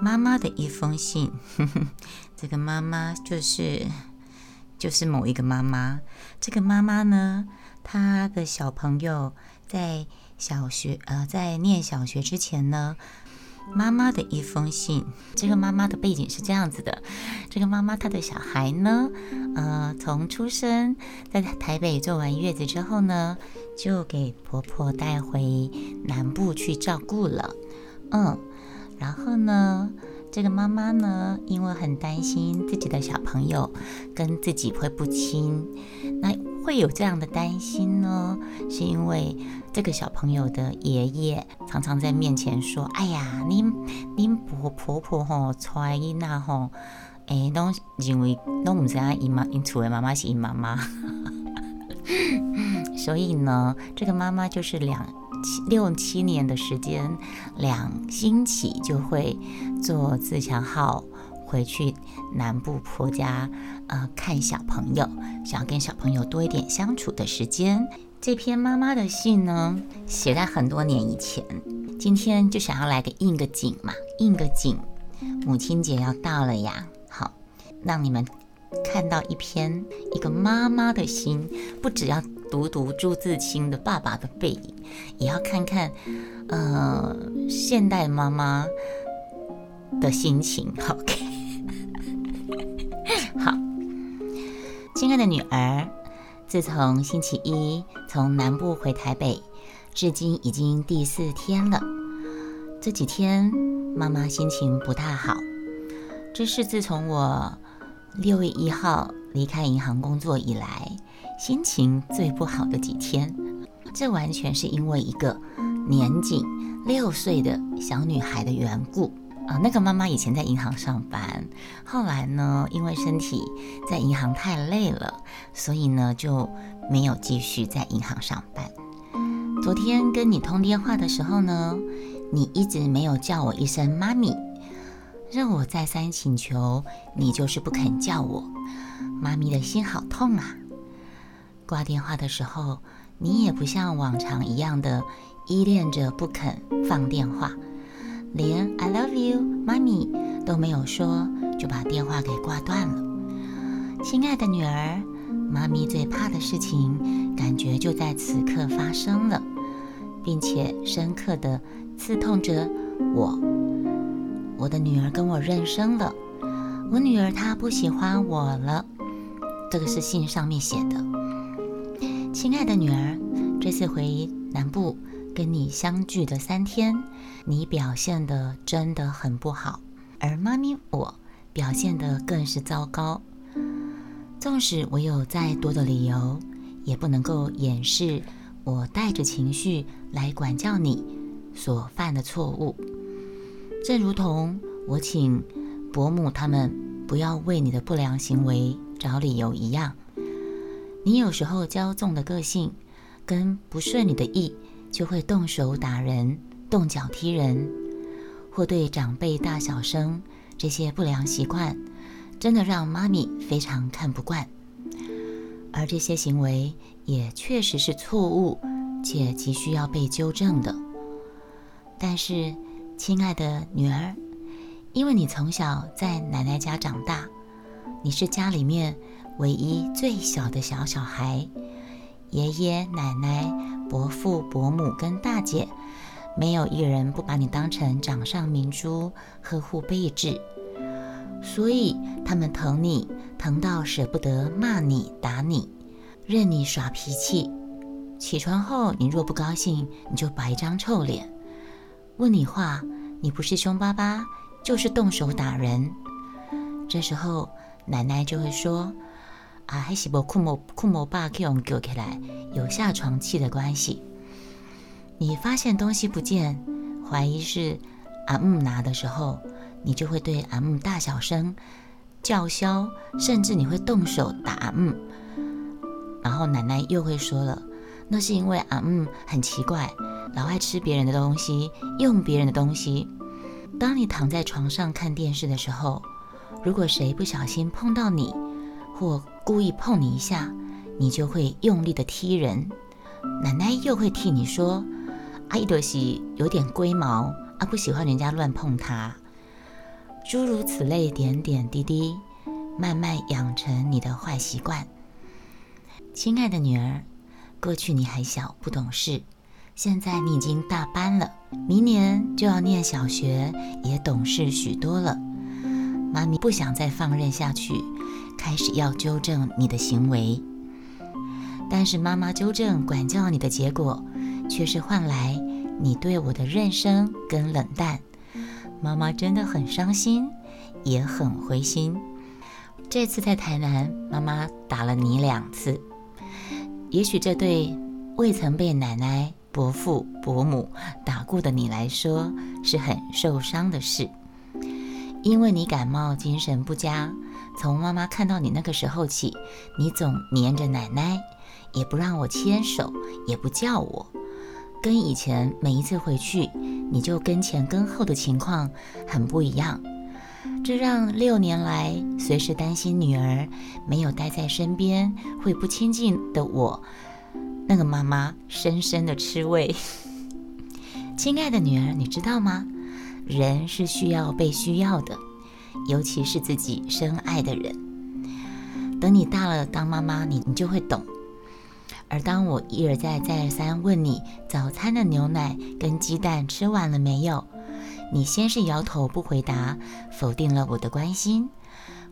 妈妈的一封信，这个妈妈就是就是某一个妈妈。这个妈妈呢，她的小朋友在小学呃，在念小学之前呢，妈妈的一封信。这个妈妈的背景是这样子的：这个妈妈她的小孩呢，呃，从出生在台北坐完月子之后呢，就给婆婆带回南部去照顾了。嗯。然后呢，这个妈妈呢，因为很担心自己的小朋友跟自己会不亲，那会有这样的担心呢，是因为这个小朋友的爷爷常常在面前说：“哎呀，您您婆婆婆吼，怀孕呐吼，哎，都认为都唔知啊，姨妈，因厝的妈妈是姨妈妈。”所以呢，这个妈妈就是两。七六七年的时间，两星期就会坐自强号回去南部婆家，呃，看小朋友，想要跟小朋友多一点相处的时间。这篇妈妈的信呢，写在很多年以前，今天就想要来个应个景嘛，应个景，母亲节要到了呀，好，让你们看到一篇一个妈妈的心，不只要。读读朱自清的爸爸的背影，也要看看，呃，现代妈妈的心情。OK，好，亲爱的女儿，自从星期一从南部回台北，至今已经第四天了。这几天妈妈心情不太好，这是自从我六月一号离开银行工作以来。心情最不好的几天，这完全是因为一个年仅六岁的小女孩的缘故啊。那个妈妈以前在银行上班，后来呢，因为身体在银行太累了，所以呢就没有继续在银行上班。昨天跟你通电话的时候呢，你一直没有叫我一声妈咪，让我再三请求，你就是不肯叫我，妈咪的心好痛啊。挂电话的时候，你也不像往常一样的依恋着不肯放电话，连 "I love you, 妈咪"都没有说，就把电话给挂断了。亲爱的女儿，妈咪最怕的事情，感觉就在此刻发生了，并且深刻的刺痛着我。我的女儿跟我认生了，我女儿她不喜欢我了。这个是信上面写的。亲爱的女儿，这次回南部跟你相聚的三天，你表现的真的很不好，而妈咪我表现的更是糟糕。纵使我有再多的理由，也不能够掩饰我带着情绪来管教你所犯的错误。正如同我请伯母他们不要为你的不良行为找理由一样。你有时候骄纵的个性，跟不顺你的意，就会动手打人、动脚踢人，或对长辈大小声，这些不良习惯，真的让妈咪非常看不惯。而这些行为也确实是错误，且急需要被纠正的。但是，亲爱的女儿，因为你从小在奶奶家长大，你是家里面。唯一最小的小小孩，爷爷奶奶、伯父伯母跟大姐，没有一人不把你当成掌上明珠，呵护备至。所以他们疼你，疼到舍不得骂你、打你，任你耍脾气。起床后，你若不高兴，你就摆一张臭脸。问你话，你不是凶巴巴，就是动手打人。这时候，奶奶就会说。啊，还是无库某库某爸给我们救起来，有下床气的关系。你发现东西不见，怀疑是阿木拿的时候，你就会对阿木大小声叫嚣，甚至你会动手打阿木。然后奶奶又会说了，那是因为阿木很奇怪，老爱吃别人的东西，用别人的东西。当你躺在床上看电视的时候，如果谁不小心碰到你，或故意碰你一下，你就会用力的踢人。奶奶又会替你说：“阿姨多西有点龟毛，啊不喜欢人家乱碰她。”诸如此类，点点滴滴，慢慢养成你的坏习惯。亲爱的女儿，过去你还小，不懂事，现在你已经大班了，明年就要念小学，也懂事许多了。妈咪不想再放任下去，开始要纠正你的行为。但是妈妈纠正、管教你的结果，却是换来你对我的认生跟冷淡。妈妈真的很伤心，也很灰心。这次在台南，妈妈打了你两次。也许这对未曾被奶奶、伯父、伯母打过的你来说，是很受伤的事。因为你感冒、精神不佳，从妈妈看到你那个时候起，你总黏着奶奶，也不让我牵手，也不叫我。跟以前每一次回去，你就跟前跟后的情况很不一样，这让六年来随时担心女儿没有待在身边会不亲近的我，那个妈妈深深的吃味。亲爱的女儿，你知道吗？人是需要被需要的，尤其是自己深爱的人。等你大了当妈妈，你你就会懂。而当我一而再、再而三问你早餐的牛奶跟鸡蛋吃完了没有，你先是摇头不回答，否定了我的关心。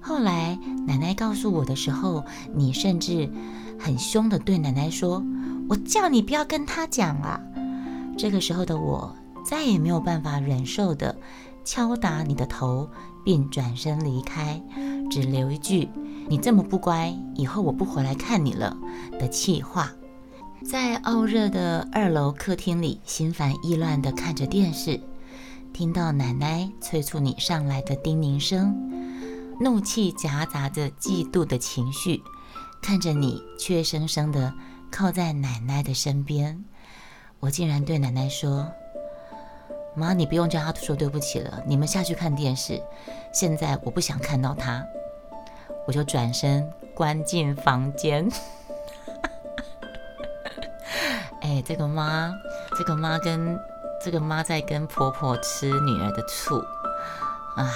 后来奶奶告诉我的时候，你甚至很凶地对奶奶说：“我叫你不要跟他讲啊！”这个时候的我再也没有办法忍受的敲打你的头，并转身离开，只留一句。你这么不乖，以后我不回来看你了的气话，在傲热的二楼客厅里，心烦意乱地看着电视，听到奶奶催促你上来的叮咛声，怒气夹杂着嫉妒的情绪，看着你怯生生地靠在奶奶的身边，我竟然对奶奶说：“妈，你不用叫他说对不起了，你们下去看电视，现在我不想看到他。”我就转身关进房间。哎，这个妈，这个妈跟这个妈在跟婆婆吃女儿的醋。哎，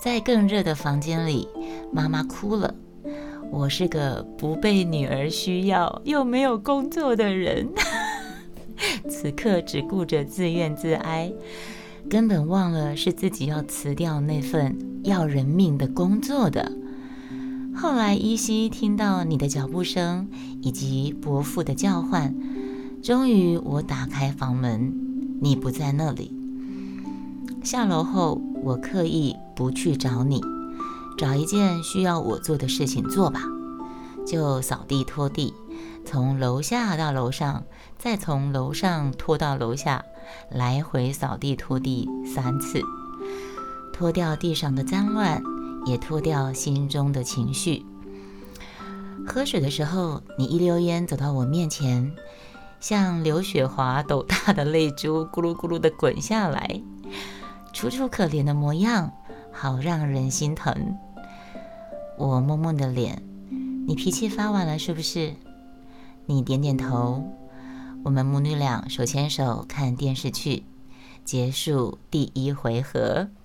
在更热的房间里，妈妈哭了。我是个不被女儿需要又没有工作的人，此刻只顾着自怨自哀。根本忘了是自己要辞掉那份要人命的工作的。后来依稀听到你的脚步声以及伯父的叫唤，终于我打开房门，你不在那里。下楼后，我刻意不去找你，找一件需要我做的事情做吧，就扫地拖地，从楼下到楼上，再从楼上拖到楼下。来回扫地拖地三次，拖掉地上的脏乱，也拖掉心中的情绪。喝水的时候，你一溜烟走到我面前，像刘雪华斗大的泪珠咕噜咕噜的滚下来，楚楚可怜的模样，好让人心疼。我摸摸你的脸，你脾气发完了是不是？你点点头。我们母女俩手牵手看电视剧，结束第一回合。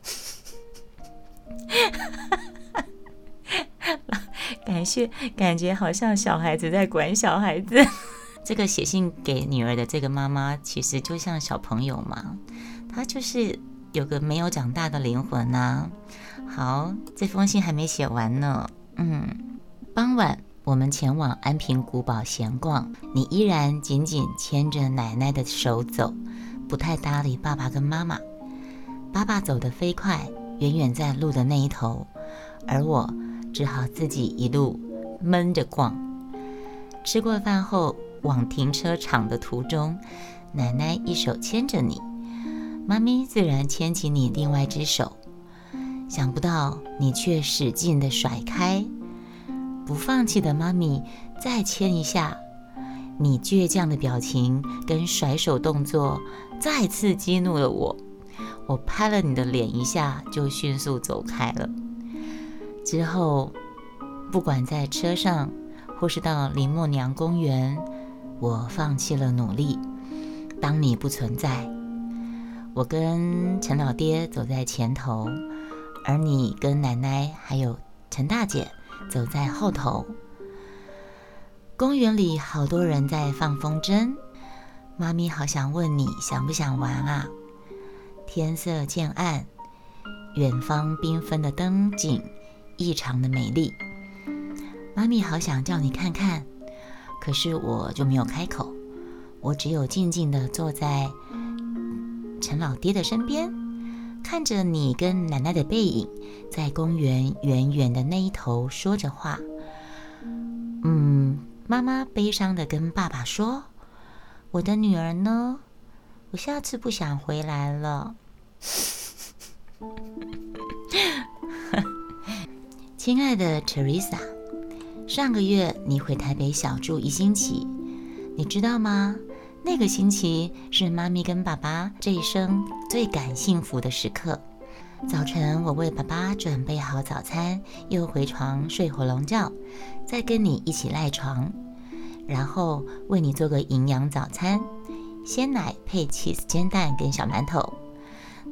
感谢，感觉好像小孩子在管小孩子。这个写信给女儿的这个妈妈，其实就像小朋友嘛，她就是有个没有长大的灵魂呐。好，这封信还没写完呢。嗯，傍晚。我们前往安平古堡闲逛，你依然紧紧牵着奶奶的手走，不太搭理爸爸跟妈妈。爸爸走得飞快，远远在路的那一头，而我只好自己一路闷着逛。吃过饭后，往停车场的途中，奶奶一手牵着你，妈咪自然牵起你另外一只手，想不到你却使劲地甩开。不放弃的妈咪，再牵一下。你倔强的表情跟甩手动作再次激怒了我。我拍了你的脸一下，就迅速走开了。之后，不管在车上，或是到林默娘公园，我放弃了努力。当你不存在，我跟陈老爹走在前头，而你跟奶奶还有陈大姐走在后头。公园里好多人在放风筝，妈咪好想问你想不想玩啊？天色渐暗，远方缤纷的灯景异常的美丽，妈咪好想叫你看看，可是我就没有开口，我只有静静的坐在陈老爹的身边，看着你跟奶奶的背影在公园远远的那一头说着话，嗯。妈妈悲伤的跟爸爸说：“我的女儿呢？我下次不想回来了。”亲爱的 Teresa，上个月你回台北小住一星期，你知道吗？那个星期是妈咪跟爸爸这一生最感幸福的时刻。早晨，我为爸爸准备好早餐，又回床睡会笼觉，再跟你一起赖床，然后为你做个营养早餐，鲜奶配 cheese 煎蛋跟小馒头。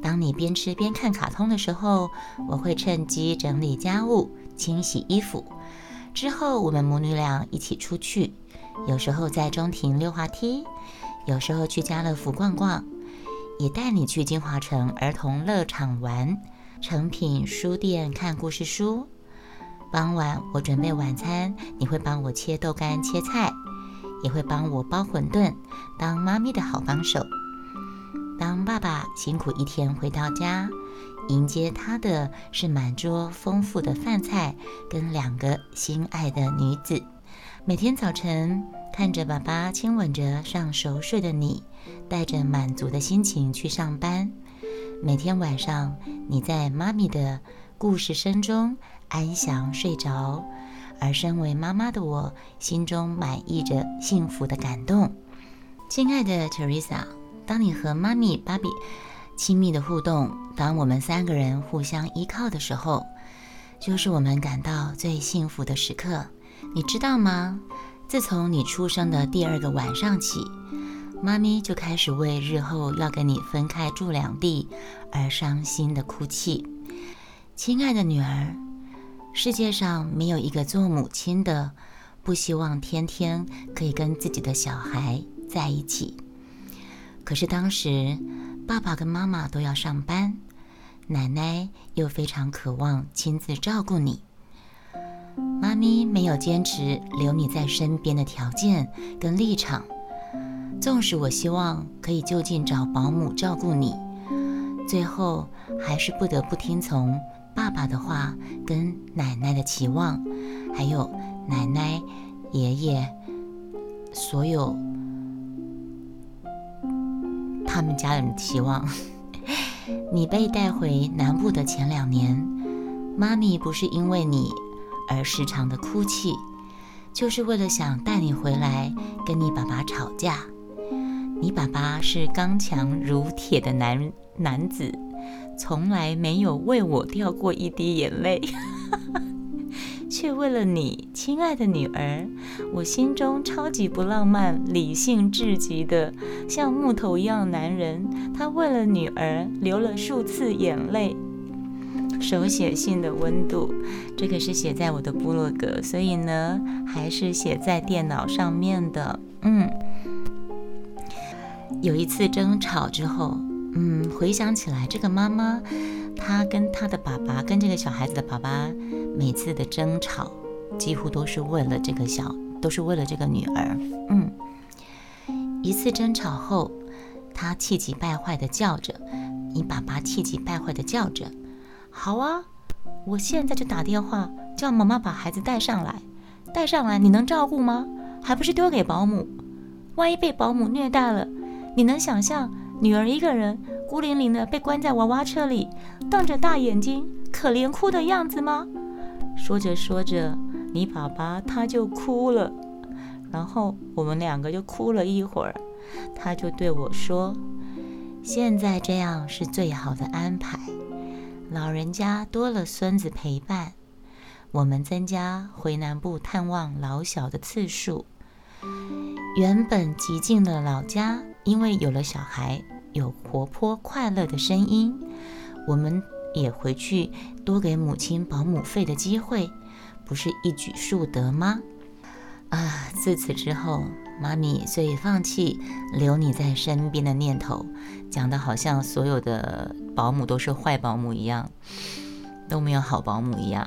当你边吃边看卡通的时候，我会趁机整理家务、清洗衣服。之后，我们母女俩一起出去，有时候在中庭溜滑梯，有时候去家乐福逛逛。也带你去金华城儿童乐场玩，诚品书店看故事书。傍晚我准备晚餐，你会帮我切豆干、切菜，也会帮我包馄饨，当妈咪的好帮手。当爸爸辛苦一天回到家，迎接他的是满桌丰富的饭菜跟两个心爱的女子。每天早晨看着爸爸亲吻着上熟睡的你。带着满足的心情去上班。每天晚上，你在妈咪的故事声中安详睡着，而身为妈妈的我，心中满溢着幸福的感动。亲爱的 Teresa，当你和妈咪芭比亲密的互动，当我们三个人互相依靠的时候，就是我们感到最幸福的时刻。你知道吗？自从你出生的第二个晚上起。妈咪就开始为日后要跟你分开住两地而伤心的哭泣。亲爱的女儿，世界上没有一个做母亲的不希望天天可以跟自己的小孩在一起。可是当时爸爸跟妈妈都要上班，奶奶又非常渴望亲自照顾你。妈咪没有坚持留你在身边的条件跟立场。纵使我希望可以就近找保姆照顾你，最后还是不得不听从爸爸的话跟奶奶的期望，还有奶奶、爷爷，所有他们家人的期望。你被带回南部的前两年，妈咪不是因为你而时常的哭泣，就是为了想带你回来跟你爸爸吵架。你爸爸是刚强如铁的男男子，从来没有为我掉过一滴眼泪，却为了你，亲爱的女儿，我心中超级不浪漫、理性至极的像木头一样男人，他为了女儿流了数次眼泪。手写信的温度，这个是写在我的部落格，所以呢，还是写在电脑上面的，嗯。有一次争吵之后，嗯，回想起来，这个妈妈，她跟她的爸爸，跟这个小孩子的爸爸，每次的争吵，几乎都是为了这个小，都是为了这个女儿。嗯，一次争吵后，她气急败坏的叫着，你爸爸气急败坏的叫着，好啊，我现在就打电话叫妈妈把孩子带上来，带上来，你能照顾吗？还不是丢给保姆？万一被保姆虐待了？你能想象女儿一个人孤零零的被关在娃娃车里，瞪着大眼睛，可怜哭的样子吗？说着说着，你爸爸他就哭了，然后我们两个就哭了一会儿，他就对我说：“现在这样是最好的安排，老人家多了孙子陪伴，我们增加回南部探望老小的次数。原本极静的老家。”因为有了小孩，有活泼快乐的声音，我们也回去多给母亲保姆费的机会，不是一举数得吗？啊，自此之后，妈咪所以放弃留你在身边的念头，讲的好像所有的保姆都是坏保姆一样，都没有好保姆一样。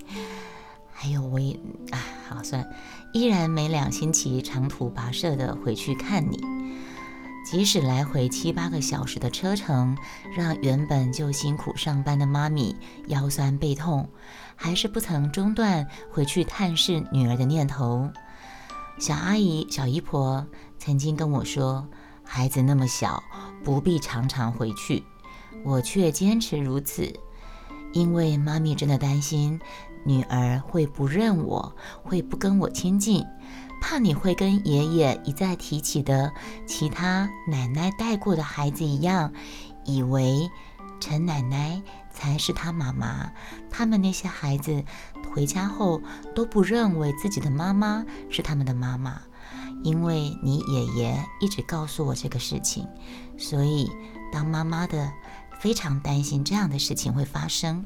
还有我也啊，好算，依然每两星期长途跋涉的回去看你，即使来回七八个小时的车程，让原本就辛苦上班的妈咪腰酸背痛，还是不曾中断回去探视女儿的念头。小阿姨、小姨婆曾经跟我说，孩子那么小，不必常常回去，我却坚持如此，因为妈咪真的担心。女儿会不认我，会不跟我亲近，怕你会跟爷爷一再提起的其他奶奶带过的孩子一样，以为陈奶奶才是他妈妈。他们那些孩子回家后都不认为自己的妈妈是他们的妈妈，因为你爷爷一直告诉我这个事情，所以当妈妈的非常担心这样的事情会发生。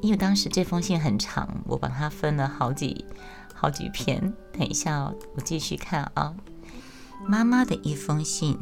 因为当时这封信很长，我把它分了好几好几篇。等一下，我继续看啊。妈妈的一封信，